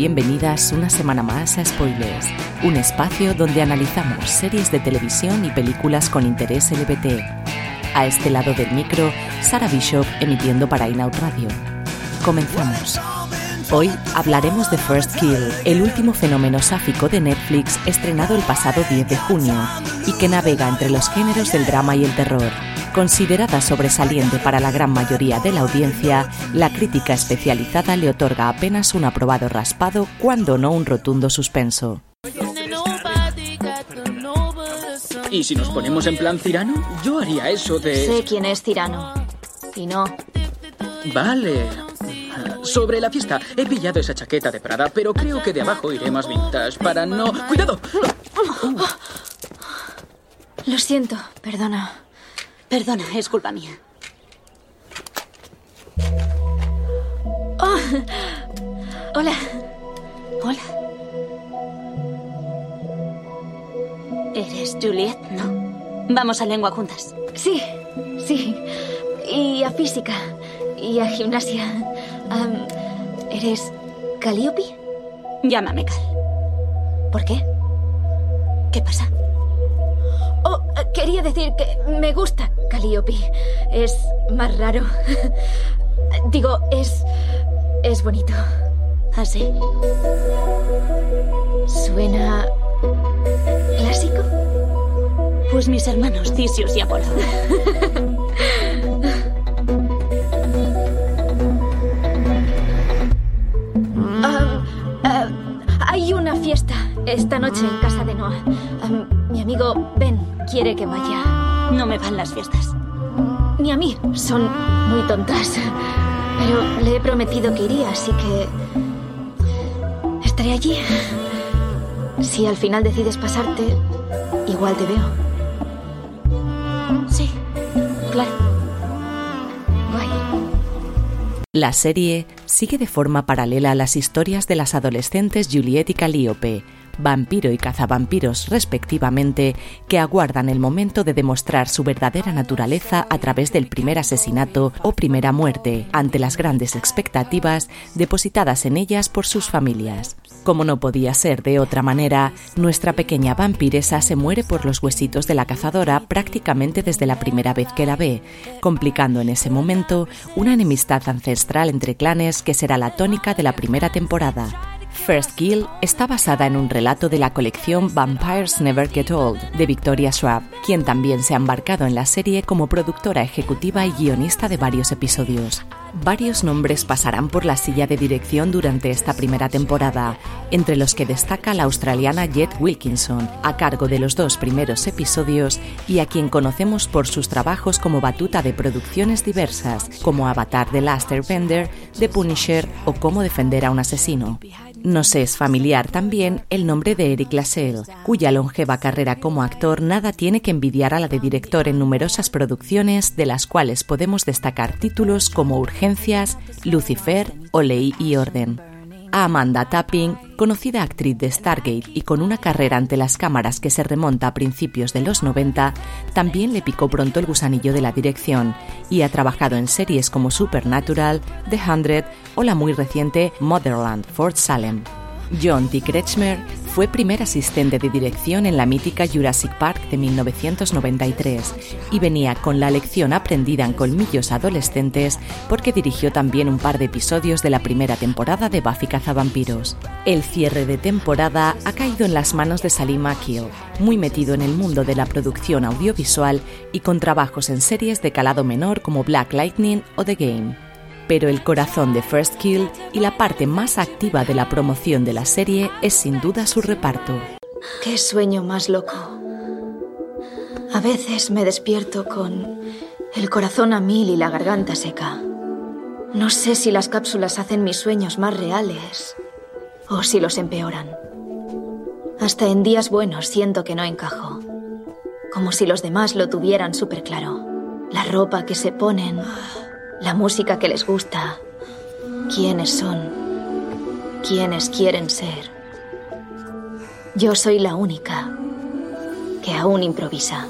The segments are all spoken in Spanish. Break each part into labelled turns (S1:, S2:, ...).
S1: Bienvenidas una semana más a Spoilers, un espacio donde analizamos series de televisión y películas con interés LBT. A este lado del micro, Sara Bishop emitiendo para Inout Radio. Comenzamos. Hoy hablaremos de First Kill, el último fenómeno sáfico de Netflix estrenado el pasado 10 de junio y que navega entre los géneros del drama y el terror. Considerada sobresaliente para la gran mayoría de la audiencia, la crítica especializada le otorga apenas un aprobado raspado, cuando no un rotundo suspenso.
S2: ¿Y si nos ponemos en plan tirano? Yo haría eso de...
S3: Sé quién es tirano. Y no.
S2: Vale. Sobre la fiesta, he pillado esa chaqueta de Prada, pero creo que de abajo iré más vintage para no... ¡Cuidado!
S3: Lo siento, perdona.
S4: Perdona, es culpa mía.
S3: Oh. Hola.
S4: Hola. ¿Eres Juliet? No. Vamos a lengua juntas.
S3: Sí, sí. Y a física. Y a gimnasia. ¿Eres Calliope?
S4: Llámame Cal.
S3: ¿Por qué?
S4: ¿Qué pasa?
S3: Oh, quería decir que me gusta Calliope. Es más raro. Digo, es. es bonito.
S4: ¿Así?
S3: ¿Ah, ¿Suena. clásico?
S4: Pues mis hermanos Tisius y Apolo.
S3: Ah, ah, hay una fiesta esta noche en casa de Noah. mi amigo Ben quiere que vaya.
S4: No me van las fiestas.
S3: Ni a mí. Son muy tontas. Pero le he prometido que iría, así que... Estaré allí. Si al final decides pasarte, igual te veo.
S4: Sí, claro.
S3: Guay.
S1: La serie sigue de forma paralela a las historias de las adolescentes Juliet y Calliope, vampiro y cazavampiros respectivamente, que aguardan el momento de demostrar su verdadera naturaleza a través del primer asesinato o primera muerte, ante las grandes expectativas depositadas en ellas por sus familias. Como no podía ser de otra manera, nuestra pequeña vampiresa se muere por los huesitos de la cazadora prácticamente desde la primera vez que la ve, complicando en ese momento una enemistad ancestral entre clanes que será la tónica de la primera temporada. First Kill está basada en un relato de la colección Vampires Never Get Old de Victoria Schwab, quien también se ha embarcado en la serie como productora ejecutiva y guionista de varios episodios. Varios nombres pasarán por la silla de dirección durante esta primera temporada, entre los que destaca la australiana Jet Wilkinson, a cargo de los dos primeros episodios y a quien conocemos por sus trabajos como batuta de producciones diversas, como Avatar The Last Airbender, The Punisher o Cómo defender a un asesino. Nos es familiar también el nombre de Eric Lassell, cuya longeva carrera como actor nada tiene que envidiar a la de director en numerosas producciones, de las cuales podemos destacar títulos como Urgencias, Lucifer o Ley y Orden. A Amanda Tapping, conocida actriz de Stargate y con una carrera ante las cámaras que se remonta a principios de los 90, también le picó pronto el gusanillo de la dirección y ha trabajado en series como Supernatural, The Hundred o la muy reciente Motherland, Fort Salem. John T. Kretschmer fue primer asistente de dirección en la mítica Jurassic Park de 1993 y venía con la lección aprendida en colmillos adolescentes porque dirigió también un par de episodios de la primera temporada de Buffy Cazavampiros. El cierre de temporada ha caído en las manos de Salim Akil, muy metido en el mundo de la producción audiovisual y con trabajos en series de calado menor como Black Lightning o The Game pero el corazón de First Kill y la parte más activa de la promoción de la serie es sin duda su reparto.
S3: Qué sueño más loco. A veces me despierto con el corazón a mil y la garganta seca. No sé si las cápsulas hacen mis sueños más reales o si los empeoran. Hasta en días buenos siento que no encajo. Como si los demás lo tuvieran súper claro. La ropa que se ponen, la música que les gusta, quiénes son, quiénes quieren ser. Yo soy la única que aún improvisa.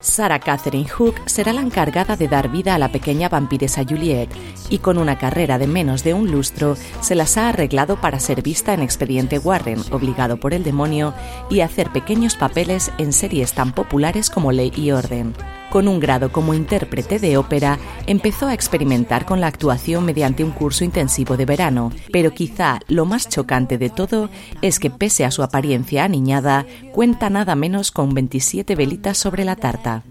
S1: Sarah Catherine Hook será la encargada de dar vida a la pequeña vampiresa Juliet y con una carrera de menos de un lustro se las ha arreglado para ser vista en Expediente Warren, obligado por el demonio, y hacer pequeños papeles en series tan populares como Ley y Orden con un grado como intérprete de ópera, empezó a experimentar con la actuación mediante un curso intensivo de verano, pero quizá lo más chocante de todo es que pese a su apariencia aniñada, cuenta nada menos con 27 velitas sobre la tarta.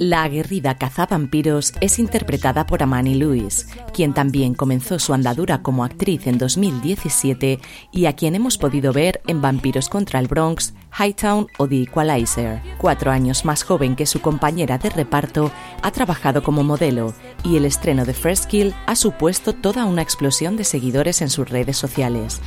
S1: La aguerrida cazavampiros es interpretada por Amani Lewis, quien también comenzó su andadura como actriz en 2017 y a quien hemos podido ver en Vampiros contra el Bronx, Hightown o The Equalizer. Cuatro años más joven que su compañera de reparto, ha trabajado como modelo y el estreno de First Kill ha supuesto toda una explosión de seguidores en sus redes sociales.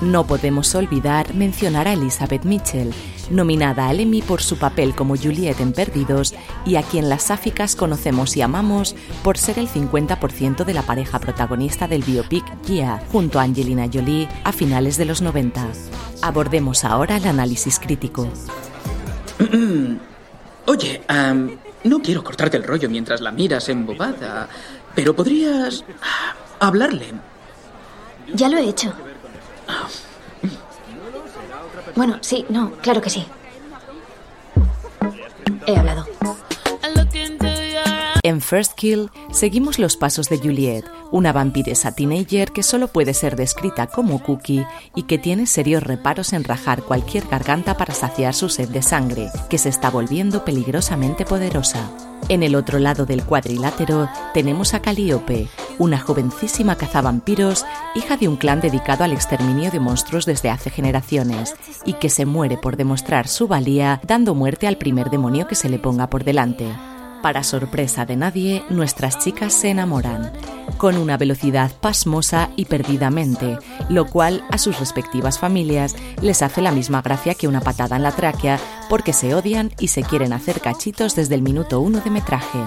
S1: No podemos olvidar mencionar a Elizabeth Mitchell, nominada al Emmy por su papel como Juliet en Perdidos y a quien las sáficas conocemos y amamos por ser el 50% de la pareja protagonista del biopic Gia, junto a Angelina Jolie a finales de los 90. Abordemos ahora el análisis crítico.
S2: Oye, no quiero cortarte el rollo mientras la miras embobada, pero podrías ah, hablarle.
S3: Ya lo he hecho. Bueno, sí, no, claro que sí. He hablado.
S1: En First Kill seguimos los pasos de Juliet, una vampiresa teenager que solo puede ser descrita como cookie y que tiene serios reparos en rajar cualquier garganta para saciar su sed de sangre, que se está volviendo peligrosamente poderosa. En el otro lado del cuadrilátero tenemos a Calliope, una jovencísima cazavampiros, hija de un clan dedicado al exterminio de monstruos desde hace generaciones, y que se muere por demostrar su valía dando muerte al primer demonio que se le ponga por delante. Para sorpresa de nadie, nuestras chicas se enamoran, con una velocidad pasmosa y perdidamente, lo cual a sus respectivas familias les hace la misma gracia que una patada en la tráquea porque se odian y se quieren hacer cachitos desde el minuto uno de metraje.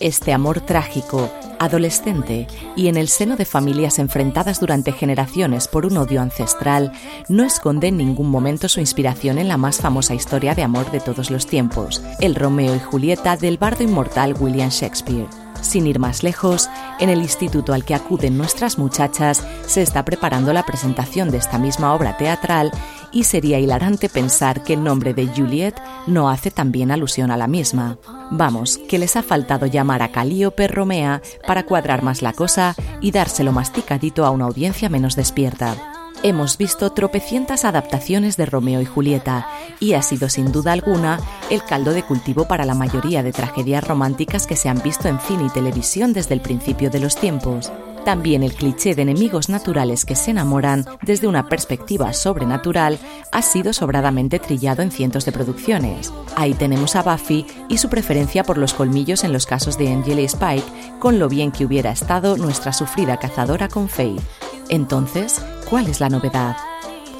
S1: Este amor trágico, adolescente y en el seno de familias enfrentadas durante generaciones por un odio ancestral, no esconde en ningún momento su inspiración en la más famosa historia de amor de todos los tiempos, el Romeo y Julieta del bardo inmortal William Shakespeare. Sin ir más lejos, en el instituto al que acuden nuestras muchachas se está preparando la presentación de esta misma obra teatral y sería hilarante pensar que el nombre de Juliet no hace también alusión a la misma. Vamos, que les ha faltado llamar a Calíope Romea para cuadrar más la cosa y dárselo masticadito a una audiencia menos despierta. Hemos visto tropecientas adaptaciones de Romeo y Julieta y ha sido sin duda alguna el caldo de cultivo para la mayoría de tragedias románticas que se han visto en cine y televisión desde el principio de los tiempos. También el cliché de enemigos naturales que se enamoran desde una perspectiva sobrenatural ha sido sobradamente trillado en cientos de producciones. Ahí tenemos a Buffy y su preferencia por los colmillos en los casos de Angel y Spike, con lo bien que hubiera estado nuestra sufrida cazadora con Faith. Entonces, ¿cuál es la novedad?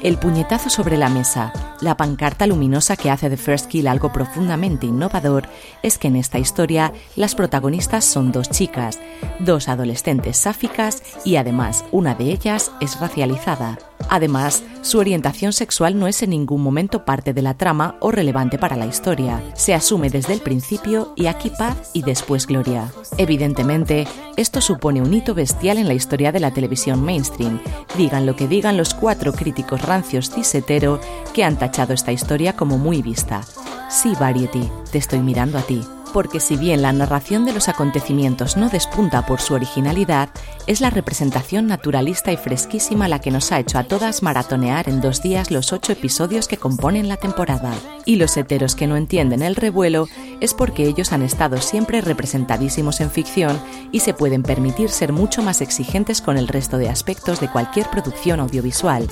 S1: El puñetazo sobre la mesa, la pancarta luminosa que hace de First Kill algo profundamente innovador, es que en esta historia las protagonistas son dos chicas, dos adolescentes sáficas y además una de ellas es racializada. Además, su orientación sexual no es en ningún momento parte de la trama o relevante para la historia. Se asume desde el principio y aquí paz y después gloria. Evidentemente, esto supone un hito bestial en la historia de la televisión mainstream. Digan lo que digan los cuatro críticos rancios cisetero que han tachado esta historia como muy vista. Sí, Variety, te estoy mirando a ti porque si bien la narración de los acontecimientos no despunta por su originalidad, es la representación naturalista y fresquísima la que nos ha hecho a todas maratonear en dos días los ocho episodios que componen la temporada. Y los heteros que no entienden el revuelo es porque ellos han estado siempre representadísimos en ficción y se pueden permitir ser mucho más exigentes con el resto de aspectos de cualquier producción audiovisual.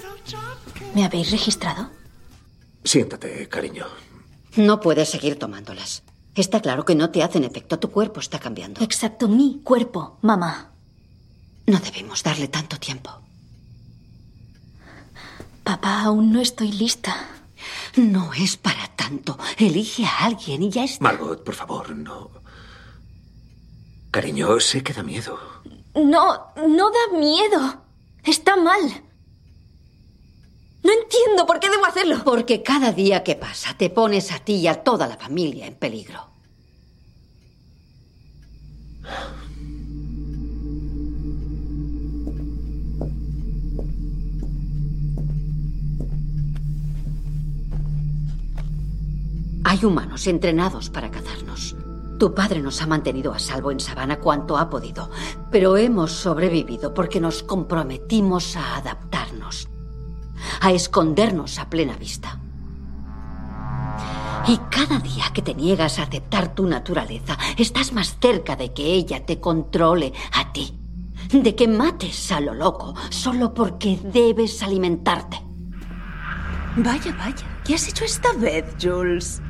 S3: ¿Me habéis registrado?
S5: Siéntate, cariño.
S6: No puedes seguir tomándolas. Está claro que no te hacen efecto. Tu cuerpo está cambiando.
S3: Exacto, mi cuerpo, mamá.
S6: No debimos darle tanto tiempo.
S3: Papá, aún no estoy lista.
S6: No es para tanto. Elige a alguien y ya está.
S5: Margot, por favor, no. Cariño, sé que da miedo.
S3: No, no da miedo. Está mal. No entiendo por qué debo hacerlo.
S6: Porque cada día que pasa te pones a ti y a toda la familia en peligro. Hay humanos entrenados para cazarnos. Tu padre nos ha mantenido a salvo en Sabana cuanto ha podido, pero hemos sobrevivido porque nos comprometimos a adaptarnos, a escondernos a plena vista. Y cada día que te niegas a aceptar tu naturaleza, estás más cerca de que ella te controle a ti, de que mates a lo loco solo porque debes alimentarte.
S7: Vaya, vaya. ¿Qué has hecho esta vez, Jules?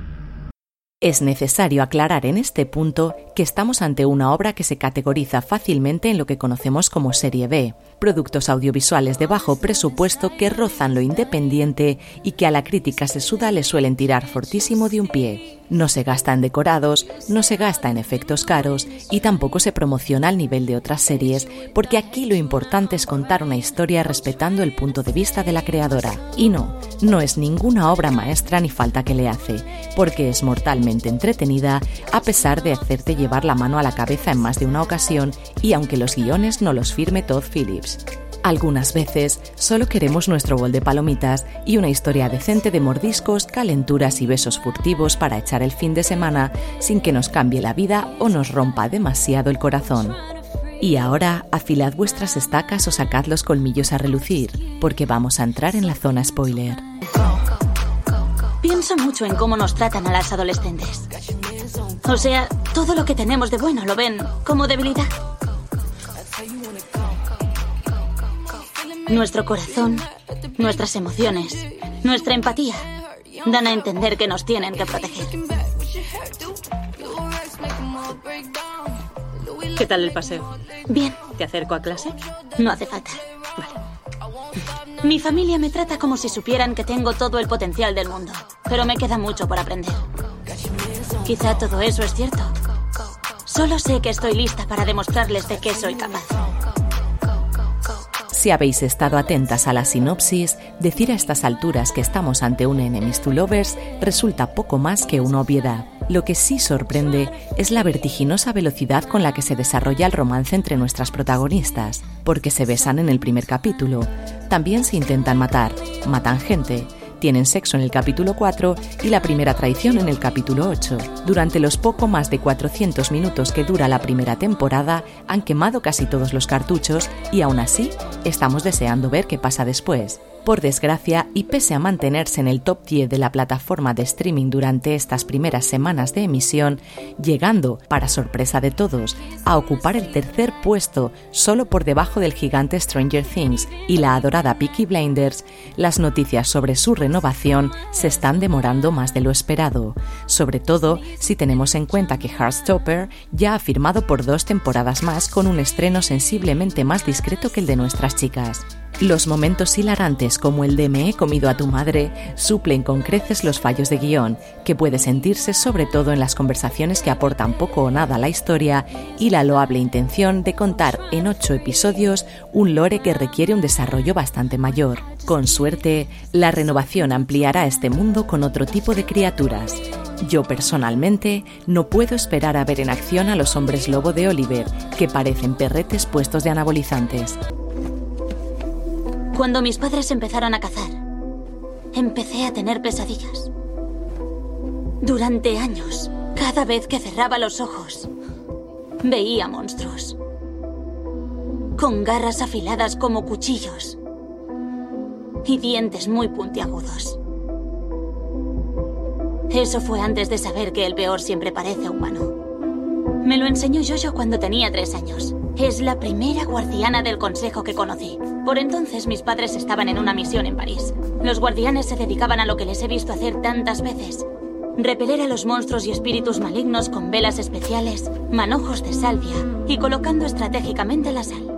S1: Es necesario aclarar en este punto que estamos ante una obra que se categoriza fácilmente en lo que conocemos como serie B, productos audiovisuales de bajo presupuesto que rozan lo independiente y que a la crítica sesuda le suelen tirar fortísimo de un pie. No se gasta en decorados, no se gasta en efectos caros y tampoco se promociona al nivel de otras series, porque aquí lo importante es contar una historia respetando el punto de vista de la creadora. Y no, no es ninguna obra maestra ni falta que le hace, porque es mortalmente entretenida a pesar de hacerte llevar la mano a la cabeza en más de una ocasión y aunque los guiones no los firme Todd Phillips. Algunas veces solo queremos nuestro bol de palomitas y una historia decente de mordiscos, calenturas y besos furtivos para echar el fin de semana sin que nos cambie la vida o nos rompa demasiado el corazón. Y ahora afilad vuestras estacas o sacad los colmillos a relucir, porque vamos a entrar en la zona spoiler.
S4: Pienso mucho en cómo nos tratan a las adolescentes. O sea, todo lo que tenemos de bueno lo ven como debilidad. Nuestro corazón, nuestras emociones, nuestra empatía dan a entender que nos tienen que proteger.
S8: ¿Qué tal el paseo?
S4: Bien,
S8: ¿Te acerco a clase?
S4: no hace falta. Mi familia me trata como si supieran que tengo todo el potencial del mundo, pero me queda mucho por aprender. Quizá todo eso es cierto. Solo sé que estoy lista para demostrarles de qué soy capaz.
S1: Si habéis estado atentas a la sinopsis, decir a estas alturas que estamos ante un Enemies to Lovers resulta poco más que una obviedad. Lo que sí sorprende es la vertiginosa velocidad con la que se desarrolla el romance entre nuestras protagonistas, porque se besan en el primer capítulo. También se intentan matar, matan gente, tienen sexo en el capítulo 4 y la primera traición en el capítulo 8. Durante los poco más de 400 minutos que dura la primera temporada, han quemado casi todos los cartuchos y aún así estamos deseando ver qué pasa después. Por desgracia, y pese a mantenerse en el top 10 de la plataforma de streaming durante estas primeras semanas de emisión, llegando, para sorpresa de todos, a ocupar el tercer puesto solo por debajo del gigante Stranger Things y la adorada Peaky Blinders, las noticias sobre su renovación se están demorando más de lo esperado, sobre todo si tenemos en cuenta que Heartstopper ya ha firmado por dos temporadas más con un estreno sensiblemente más discreto que el de nuestras chicas. Los momentos hilarantes como el de me he comido a tu madre suplen con creces los fallos de guion, que puede sentirse sobre todo en las conversaciones que aportan poco o nada a la historia y la loable intención de contar en ocho episodios un lore que requiere un desarrollo bastante mayor. Con suerte, la renovación ampliará este mundo con otro tipo de criaturas. Yo personalmente no puedo esperar a ver en acción a los hombres lobo de Oliver, que parecen perretes puestos de anabolizantes.
S4: Cuando mis padres empezaron a cazar, empecé a tener pesadillas. Durante años, cada vez que cerraba los ojos, veía monstruos. Con garras afiladas como cuchillos y dientes muy puntiagudos. Eso fue antes de saber que el peor siempre parece humano. Me lo enseñó Jojo cuando tenía tres años Es la primera guardiana del consejo que conocí. Por entonces mis padres estaban en una misión en París. Los guardianes se dedicaban a lo que les he visto hacer tantas veces. Repeler a los monstruos y espíritus malignos con velas especiales, manojos de salvia y colocando estratégicamente la sal.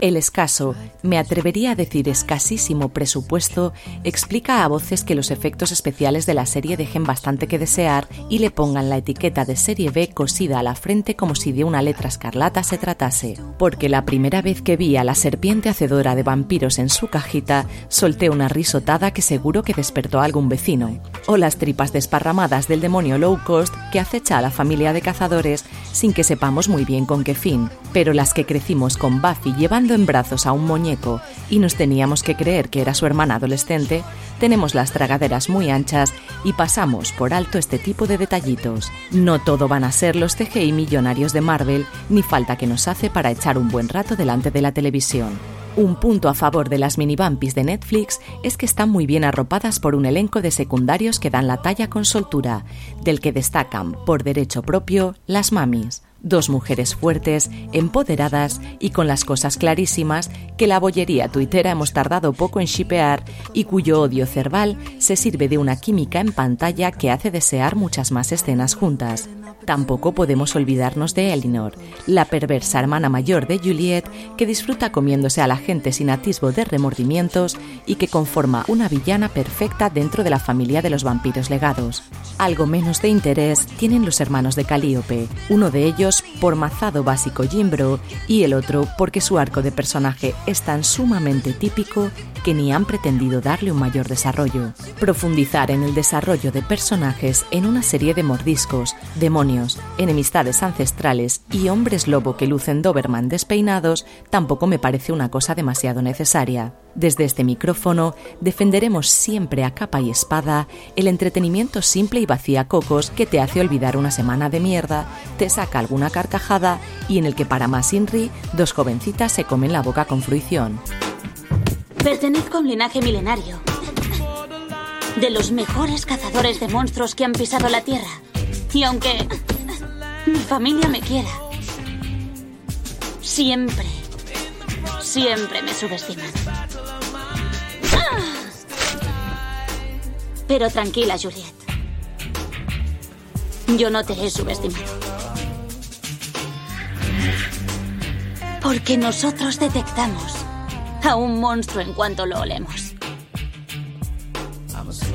S1: El escaso, me atrevería a decir escasísimo presupuesto, explica a voces que los efectos especiales de la serie dejen bastante que desear y le pongan la etiqueta de serie B cosida a la frente como si de una letra escarlata se tratase. Porque la primera vez que vi a la serpiente hacedora de vampiros en su cajita, solté una risotada que seguro que despertó a algún vecino. O las tripas desparramadas del demonio low cost que acecha a la familia de cazadores sin que sepamos muy bien con qué fin. Pero las que crecimos con Buffy en brazos a un muñeco y nos teníamos que creer que era su hermana adolescente, tenemos las tragaderas muy anchas y pasamos por alto este tipo de detallitos. No todo van a ser los CGI millonarios de Marvel, ni falta que nos hace para echar un buen rato delante de la televisión. Un punto a favor de las mini vampis de Netflix es que están muy bien arropadas por un elenco de secundarios que dan la talla con soltura, del que destacan, por derecho propio, las mamis. Dos mujeres fuertes, empoderadas y con las cosas clarísimas que la bollería tuitera hemos tardado poco en shipear y cuyo odio cerval se sirve de una química en pantalla que hace desear muchas más escenas juntas. Tampoco podemos olvidarnos de Elinor, la perversa hermana mayor de Juliet que disfruta comiéndose a la gente sin atisbo de remordimientos y que conforma una villana perfecta dentro de la familia de los vampiros legados. Algo menos de interés tienen los hermanos de Calíope, uno de ellos por mazado básico Jimbro y el otro porque su arco de personaje es tan sumamente típico que ni han pretendido darle un mayor desarrollo. Profundizar en el desarrollo de personajes en una serie de mordiscos, demonios, enemistades ancestrales y hombres lobo que lucen Doberman despeinados tampoco me parece una cosa demasiado necesaria. Desde este micrófono defenderemos siempre a capa y espada el entretenimiento simple y vacía cocos que te hace olvidar una semana de mierda, te saca alguna carcajada y en el que para más Inri, dos jovencitas se comen la boca con fruición.
S4: Pertenezco a un linaje milenario. De los mejores cazadores de monstruos que han pisado la Tierra. Y aunque mi familia me quiera, siempre, siempre me subestiman. Pero tranquila, Juliet. Yo no te he subestimado. Porque nosotros detectamos a un monstruo en cuanto lo olemos.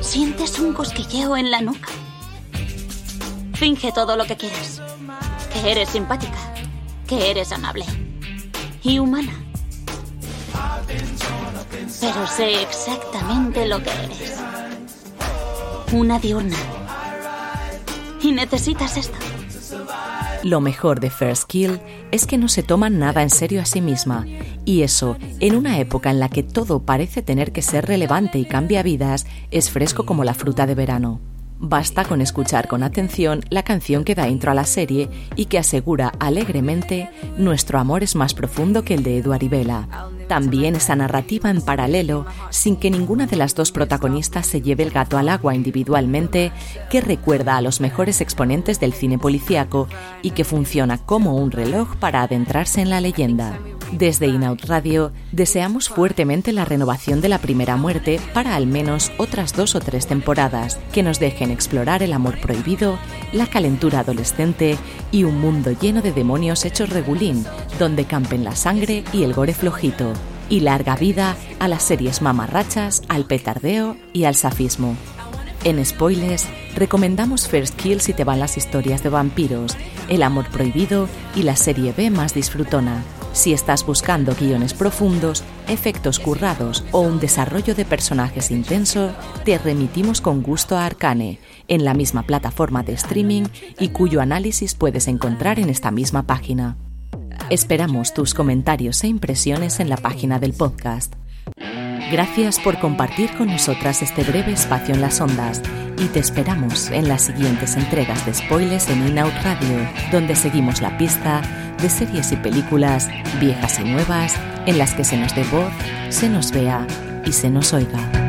S4: ¿Sientes un cosquilleo en la nuca? Finge todo lo que quieras. Que eres simpática, que eres amable y humana. Pero sé exactamente lo que eres. Una diurna. Y necesitas esto.
S1: Lo mejor de First Kill es que no se toma nada en serio a sí misma, y eso, en una época en la que todo parece tener que ser relevante y cambia vidas, es fresco como la fruta de verano. Basta con escuchar con atención la canción que da intro a la serie y que asegura alegremente nuestro amor es más profundo que el de Eduard y Bella. También esa narrativa en paralelo, sin que ninguna de las dos protagonistas se lleve el gato al agua individualmente, que recuerda a los mejores exponentes del cine policíaco y que funciona como un reloj para adentrarse en la leyenda. Desde Inout Radio deseamos fuertemente la renovación de la primera muerte para al menos otras dos o tres temporadas que nos dejen explorar el amor prohibido, la calentura adolescente y un mundo lleno de demonios hechos regulín, donde campen la sangre y el gore flojito. Y larga vida a las series mamarrachas, al petardeo y al safismo. En Spoilers recomendamos First Kill si te van las historias de vampiros, el amor prohibido y la serie B más disfrutona. Si estás buscando guiones profundos, efectos currados o un desarrollo de personajes intenso, te remitimos con gusto a Arcane, en la misma plataforma de streaming y cuyo análisis puedes encontrar en esta misma página. Esperamos tus comentarios e impresiones en la página del podcast. Gracias por compartir con nosotras este breve espacio en las ondas y te esperamos en las siguientes entregas de spoilers en In-Out Radio, donde seguimos la pista de series y películas viejas y nuevas en las que se nos dé voz, se nos vea y se nos oiga.